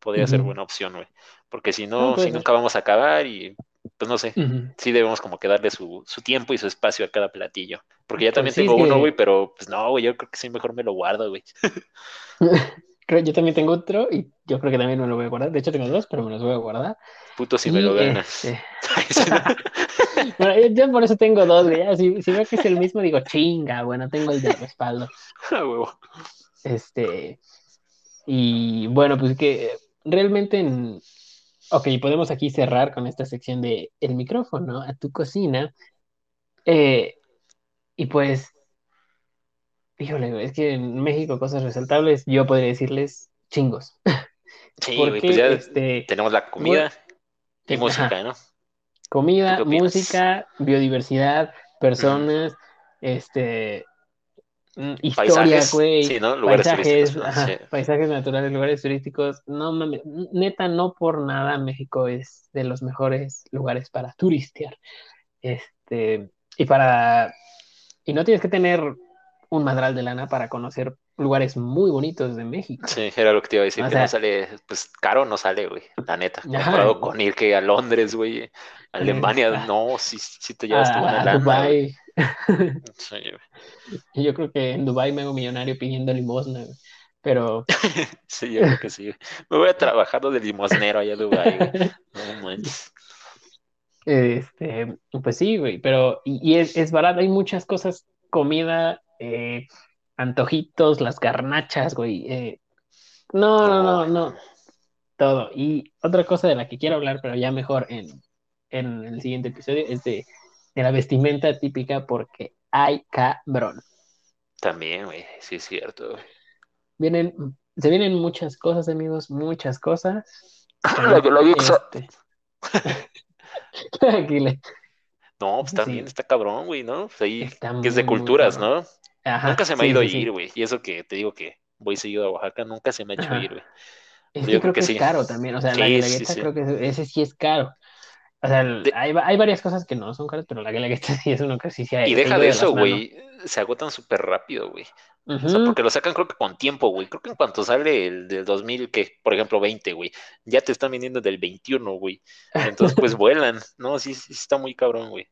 Podría ser buena opción, güey. Porque si No, no, puede si ser. nunca vamos a acabar y pues no sé. Sí debemos como que darle su, su tiempo y su espacio a cada platillo. Porque ya Pues también sí, tengo uno, güey, pero pues no, güey, yo creo que sí mejor me lo guardo, güey. Creo, yo también tengo otro y yo creo que también me lo voy a guardar. De hecho, tengo dos, pero me los voy a guardar. Puto si Y, me lo ganas. este, bueno, yo, por eso tengo dos, güey. ya, Si, si veo que es el mismo, digo, chinga, bueno, tengo el de respaldo. Ah, huevo. Este, y bueno, pues que realmente en... Ok, podemos aquí cerrar con esta sección de el micrófono a tu cocina. Eh, y pues, híjole, es que en México cosas resaltables, yo podría decirles chingos. Sí, Porque pues ya este, tenemos la comida y música, ¿no? comida, música, biodiversidad, personas, este, mm, historia, Paisajes, güey, sí, ¿no? Lugares paisajes, turísticos, Sí. paisajes naturales, lugares turísticos. No mames, neta, no por nada México es de los mejores lugares para turistear. Este, y para, y no tienes que tener un madral de lana para conocer lugares muy bonitos de México. Sí, era lo que te iba a decir, O que sea- no sale, pues caro no sale, güey, la neta. Ajá. Comparado con ir que a Londres, güey, a Alemania, Ah. no, sí, sí te llevas tu buena A, a lana, güey. Dubái. Sí, güey. Yo creo que en Dubái me hago millonario pidiendo limosna, güey. pero... sí, yo creo que sí. Me voy a trabajar de limosnero allá en Dubái, No manches. Este, pues sí, güey, pero y, es, es, barato, hay muchas cosas, comida, eh, antojitos, las garnachas, güey. Eh, no, no, no, no, todo. Y otra cosa de la que quiero hablar, pero ya mejor en, en el siguiente episodio, es de, de la vestimenta típica porque hay cabrón. También, güey, sí es cierto. Vienen, se vienen muchas cosas, amigos, muchas cosas. la este... No, pues también está cabrón, güey, ¿no? Pues ahí, que es de culturas, ¿no? Nunca se me ha ido a ir, güey. Y eso que te digo que voy seguido a Oaxaca, nunca se me ha hecho ir, güey. Es que creo, que, es caro también, o sea, la guelaguetza creo que ese sí es caro. O sea, hay, hay, varias cosas que no son caras, pero la guelaguetza sí es uno que sí se Y deja de eso, güey. Se agotan súper rápido, güey. O sea, porque lo sacan creo que con tiempo, güey. Creo que en cuanto sale el del 2000, que por ejemplo 20, güey, ya te están vendiendo del 21, güey. Entonces, pues vuelan. No, sí, sí está muy cabrón, güey.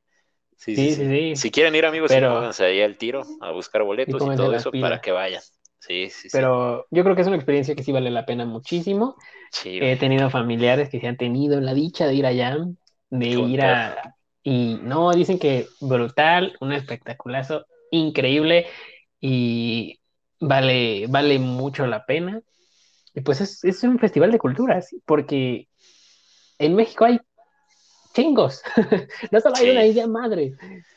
Sí sí, sí, Si quieren ir, amigos, pero... pónganse ahí al tiro a buscar boletos y, todo eso para que vayan. Sí, sí, Pero yo creo que es una experiencia que sí vale la pena muchísimo. He tenido familiares que se han tenido la dicha de ir allá, de ir a... Y no, dicen que brutal, un espectaculazo increíble y vale, vale mucho la pena. Y pues es, es un festival de culturas, porque en México hay chingos, no solo hay una idea madre.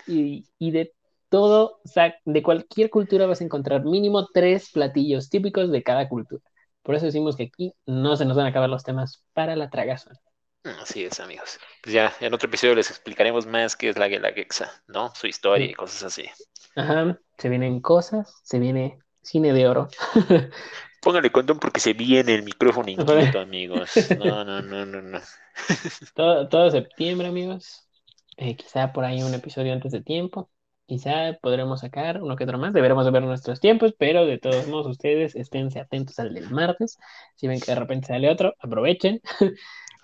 Y, y, de todo, o sea, de cualquier cultura vas a encontrar mínimo tres platillos típicos de cada cultura. Por eso decimos que aquí no se nos van a acabar los temas para la tragazón. Así es, amigos. Pues ya, en otro episodio les explicaremos más qué es la Guelaguetza, ¿no? Su historia y cosas así. Ajá, se vienen cosas, se viene cine de oro. Póngale condón porque se viene el micrófono inquieto, amigos. No, no, no, no, no. Todo, todo septiembre, amigos. Eh, quizá por ahí un episodio antes de tiempo. Quizá podremos sacar uno que otro más. Deberemos ver nuestros tiempos, pero de todos modos, ustedes esténse atentos al del martes. Si ven que de repente sale otro, aprovechen.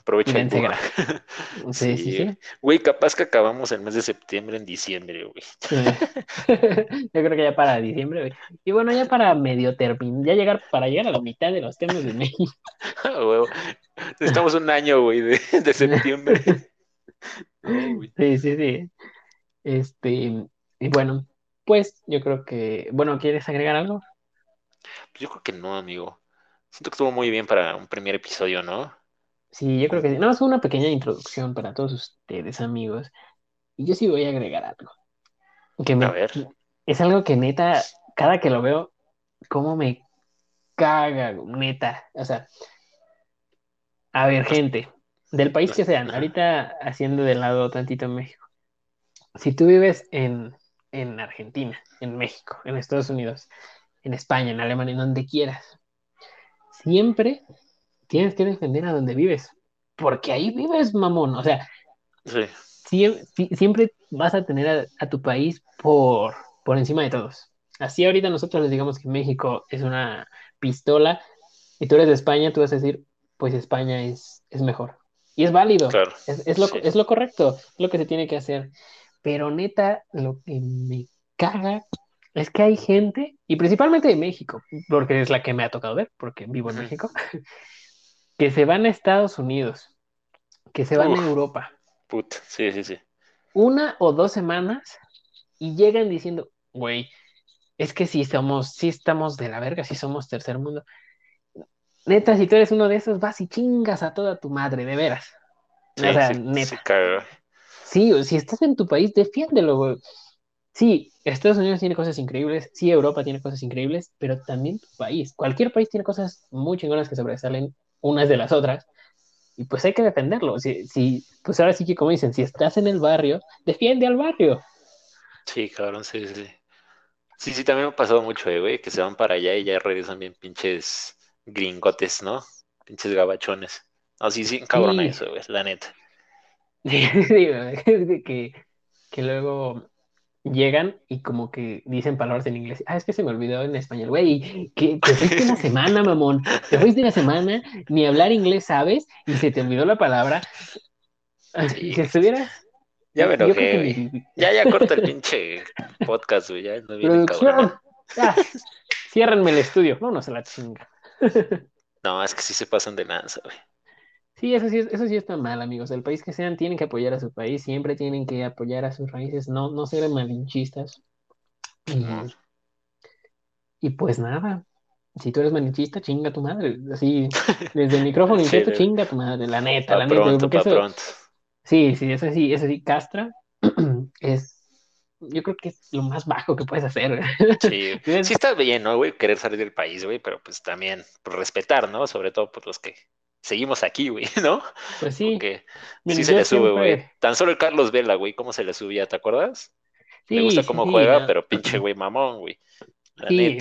Aprovechen. sí, sí, sí. Güey, capaz que acabamos el mes de septiembre en diciembre, güey. Yo creo que ya para diciembre, güey. Y bueno, ya para medio terminar, ya llegar, para llegar a la mitad de los temas de México. Estamos un año, güey, de, de septiembre. sí, sí, sí. Este, y bueno, pues yo creo que, bueno, ¿quieres agregar algo? Yo creo que no, amigo. Siento que estuvo muy bien para un primer episodio, ¿no? Sí, yo creo que sí. No, es una pequeña introducción para todos ustedes, amigos. Y yo sí voy a agregar algo. Que me, a ver. Es algo que neta, cada que lo veo, cómo me caga, neta. O sea, a ver, gente, del país que sean, ahorita haciendo de lado tantito México. Si tú vives en, en Argentina, en México, en Estados Unidos, en España, en Alemania, en donde quieras, siempre tienes que defender a donde vives, porque ahí vives, mamón. O sea, siempre, vas a tener a, tu país por, por encima de todos. Así ahorita nosotros les digamos que México es una pistola y tú eres de España, tú vas a decir, pues España es, es mejor. Y es válido, es, lo, es lo correcto, es lo que se tiene que hacer. Pero neta, lo que me caga es que hay gente, y principalmente de México, porque es la que me ha tocado ver, porque vivo en México, que se van a Estados Unidos, que se van a Europa. Puta, sí, sí, sí. Una o dos semanas y llegan diciendo, güey, es que si somos, si estamos de la verga, si somos tercer mundo. Neta, si tú eres uno de esos, vas y chingas a toda tu madre, de veras. o sea, neta. Sí, si estás en tu país, defiéndelo, güey. Sí, Estados Unidos tiene cosas increíbles, sí, Europa tiene cosas increíbles, pero también tu país. Cualquier país tiene cosas muy chingonas que sobresalen unas de las otras, y pues hay que defenderlo. Si, si, pues ahora sí que como dicen, si estás en el barrio, defiende al barrio. Sí, cabrón, sí, sí. Sí, sí, también me ha pasado mucho, eh, güey, que se van para allá y ya regresan bien pinches gringotes, ¿no? Pinches gabachones. No, sí, sí, cabrón eso, güey, la neta. Sí, que, que luego llegan y como que dicen palabras en inglés. Ah, es que se me olvidó en español, güey. Que te fuiste una semana, mamón. Te fuiste una semana, ni hablar inglés sabes, y se te olvidó la palabra. Si estuviera. Ya me enojé, Ya, ya corta el pinche podcast, güey. Ya no viene cabrón. ciérrenme el estudio. No, no se la chinga. no, es que sí se pasan de lanza, güey. Sí, eso sí, eso sí está mal, amigos. El país que sean, tienen que apoyar a su país, siempre tienen que apoyar a sus raíces, no, no ser malinchistas. Y, y pues nada, si tú eres malinchista, chinga tu madre. Así, desde el micrófono sí, chinga tu madre, la neta, la neta. pronto. Sí, sí, eso sí, eso sí, castra. es, yo creo que es lo más bajo que puedes hacer. Sí, sí está bien, ¿no, güey? Querer salir del país, güey, pero pues también por respetar, ¿no? Sobre todo por los que seguimos aquí, güey, ¿no? Pues sí. Porque sí se le sube, güey. Tan solo el Carlos Vela, güey, ¿cómo se le subía? ¿Te acuerdas? Me gusta cómo juega, pero pinche güey mamón, güey. sí.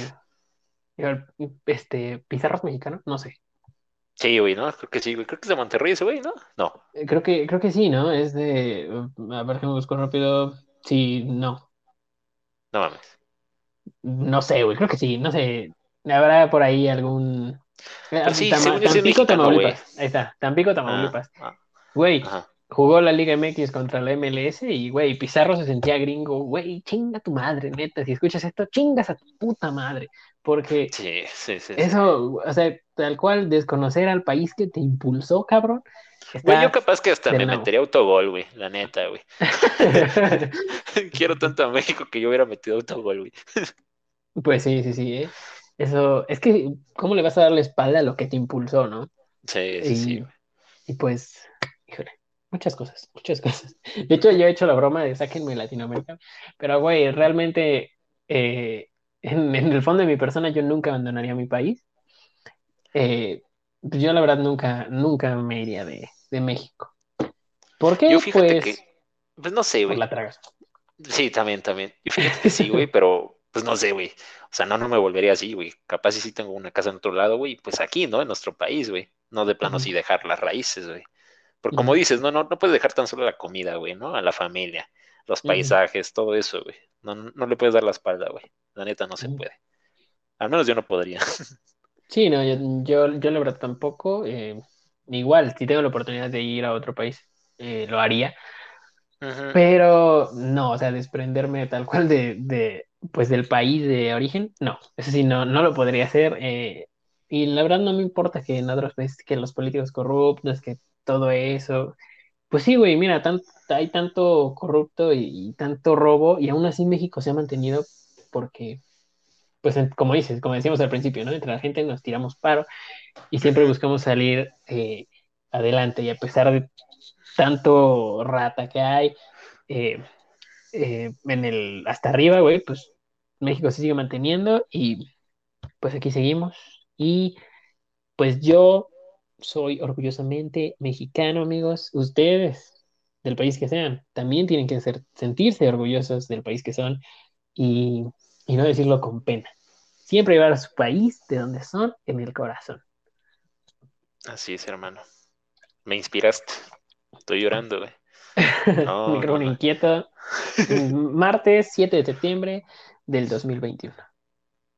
Este, Pizarros mexicano, no sé. Sí, güey, ¿no? Creo que sí, güey. Creo que es de Monterrey ese güey, ¿no? No. Eh, creo que, creo que sí, ¿no? Es de. A ver que me busco rápido. Sí, no. No mames. No sé, güey, creo que sí, no sé. Habrá por ahí algún. Eh, sí, Tampico, Tamaulipas. Ahí está, Tampico, ah, Tamaulipas. Ah. Güey, jugó la Liga MX contra la MLS y, güey, Pizarro se sentía gringo. Güey, chinga tu madre, neta. Si escuchas esto, chingas a tu puta madre. Porque sí, sí, sí, eso, o sea, tal cual, desconocer al país que te impulsó, cabrón. Güey, yo capaz que hasta me metería autogol, güey, la neta, güey. Quiero tanto a México que yo hubiera metido autogol, güey. pues sí, sí, sí. ¿eh? Eso, es que, ¿cómo le vas a dar la espalda a lo que te impulsó, no? Sí, sí, sí. Y pues, híjole, muchas cosas, muchas cosas. De hecho, yo he hecho la broma de sáquenme Latinoamérica, pero, güey, realmente, eh, en, el fondo de mi persona, yo nunca abandonaría mi país. Eh, pues yo, la verdad, nunca, nunca me iría de, México. ¿Por qué? pues, pues no sé, güey. la tragas. Sí, también, también. Yo fíjate que sí, güey, pero pues no sé, güey. O sea, no, no me volvería así, güey. Capaz si sí tengo una casa en otro lado, güey, pues aquí, ¿no? En nuestro país, güey. No de plano sí dejar las raíces, güey. Porque como dices, no, no, no puedes dejar tan solo la comida, güey, ¿no? A la familia, los paisajes, todo eso, güey. No, no le puedes dar la espalda, güey. La neta no se puede. Al menos yo no podría. Sí, no, yo, yo, la verdad tampoco. Eh, igual, si tengo la oportunidad de ir a otro país, eh, lo haría. Pero no, o sea, desprenderme tal cual de, de, pues del país de origen, no, eso sí, no, no lo podría hacer. Eh, y la verdad no me importa que en otros países, que los políticos corruptos, que todo eso. Pues sí, güey, mira, hay tanto corrupto y, tanto robo, y aún así México se ha mantenido porque, pues como dices, como decíamos al principio, ¿no? Entre la gente nos tiramos paro y siempre buscamos salir eh, adelante, y a pesar de tanto rata que hay, eh, eh, en el hasta arriba, güey, pues México se sigue manteniendo y pues aquí seguimos. Y pues yo soy orgullosamente mexicano, amigos. Ustedes, del país que sean, también tienen que ser, sentirse orgullosos del país que son y, y no decirlo con pena. Siempre llevar a su país de donde son en el corazón. Así es, hermano. Me inspiraste. Estoy llorando, güey. Micrófono inquieto. Martes 7 de septiembre del 2021.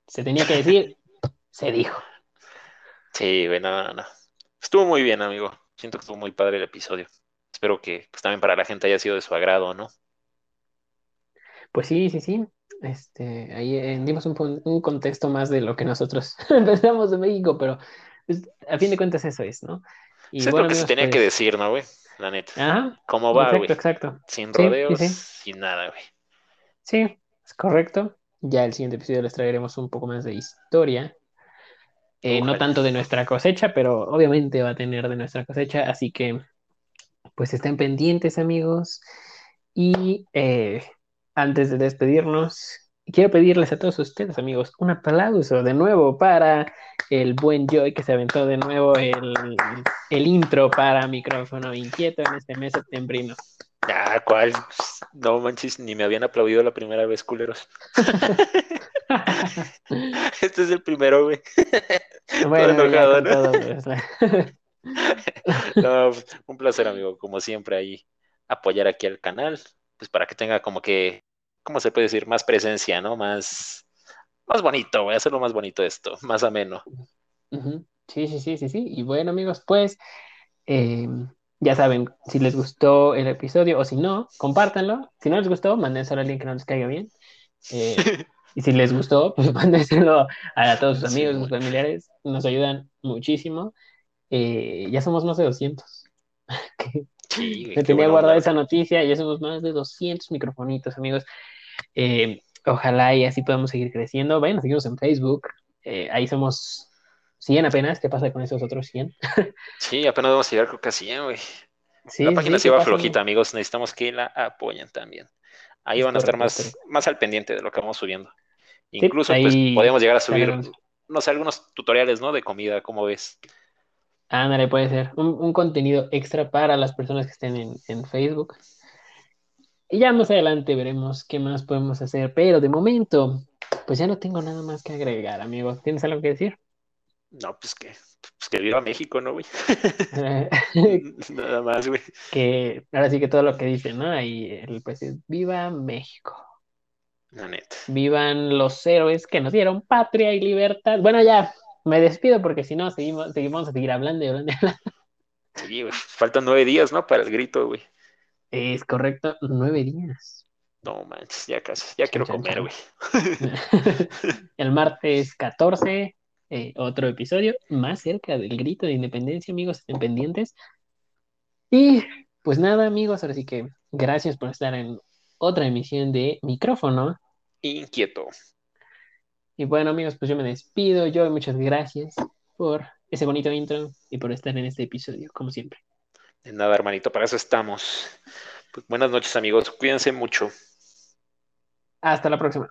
Se tenía que decir, se dijo. Sí, güey, no, no. Estuvo muy bien, amigo. Siento que estuvo muy padre el episodio. Espero que pues, también para la gente haya sido de su agrado, ¿no? Pues sí, sí, sí. Este, ahí eh, dimos un, un, contexto más de lo que nosotros pensamos de México, pero pues, a fin de cuentas eso es, ¿no? Y es lo que se tenía que pues decir, ¿no, güey? La neta. Ajá. ¿Cómo va, güey? Exacto, exacto. Sin rodeos, sin nada, güey. Sí, es correcto. Ya el siguiente episodio les traeremos un poco más de historia. Eh, no tanto de nuestra cosecha, pero obviamente va a tener de nuestra cosecha. Así que, pues estén pendientes, amigos. Y eh, antes de despedirnos, quiero pedirles a todos ustedes, amigos, un aplauso de nuevo para el buen Joy que se aventó de nuevo el, el intro para micrófono inquieto en este mes septembrino. Ah, ¿cuál? No manches, ni me habían aplaudido la primera vez, culeros. este es el primero, güey. Bueno, ¿no? un placer, amigo, como siempre, ahí apoyar aquí al canal, pues para que tenga como que, ¿cómo se puede decir? Más presencia, ¿no? Más, más bonito, voy a hacerlo más bonito esto, más ameno. Sí, sí, sí, sí, sí. Y bueno, amigos, pues eh, ya saben, si les gustó el episodio o si no, compártanlo. Si no les gustó, manden solo el link que no les caiga bien. Eh, Y si les gustó, pues mándenselo a todos sus amigos, sus familiares. Nos ayudan muchísimo. Eh, ya somos más de 200. Me tenía guardada esa noticia. Ya somos más de 200 microfonitos, amigos. Eh, ojalá y así podamos seguir creciendo. Vayan, seguimos en Facebook. Ahí somos 100 apenas. ¿Qué pasa con esos otros 100? sí, apenas vamos a llegar creo que a 100, güey. la página sí, va flojita, amigos. Necesitamos que la apoyen también. Ahí van a estar más, más al pendiente de lo que vamos subiendo. Incluso pues, podemos llegar a subir, no sé, algunos tutoriales, ¿no? De comida, ¿cómo ves? Ándale, puede ser. Un, contenido extra para las personas que estén en, en, Facebook. Y ya más adelante veremos qué más podemos hacer. Pero de momento, pues ya no tengo nada más que agregar, amigo. ¿Tienes algo que decir? No, pues que, pues que viva México, ¿no, güey? nada más, güey. Que ahora sí que todo lo que dice, ¿no? Y el pues viva México. Vivan los héroes que nos dieron patria y libertad. Bueno, ya, me despido porque si no, seguimos, seguimos a seguir hablando y hablando. Sí, güey. Faltan nueve días, ¿no? Para el grito, güey. Es correcto, nueve días. No manches, ya casi, ya quiero comer, güey. el martes 14, eh, otro episodio, más cerca del grito de independencia, amigos, independientes. Y pues nada, amigos, ahora sí que gracias por estar en otra emisión de micrófono inquieto. Y bueno, amigos, pues yo me despido. Yo muchas gracias por ese bonito intro y por estar en este episodio, como siempre. De nada, hermanito, para eso estamos. Pues buenas noches, amigos. Cuídense mucho. Hasta la próxima.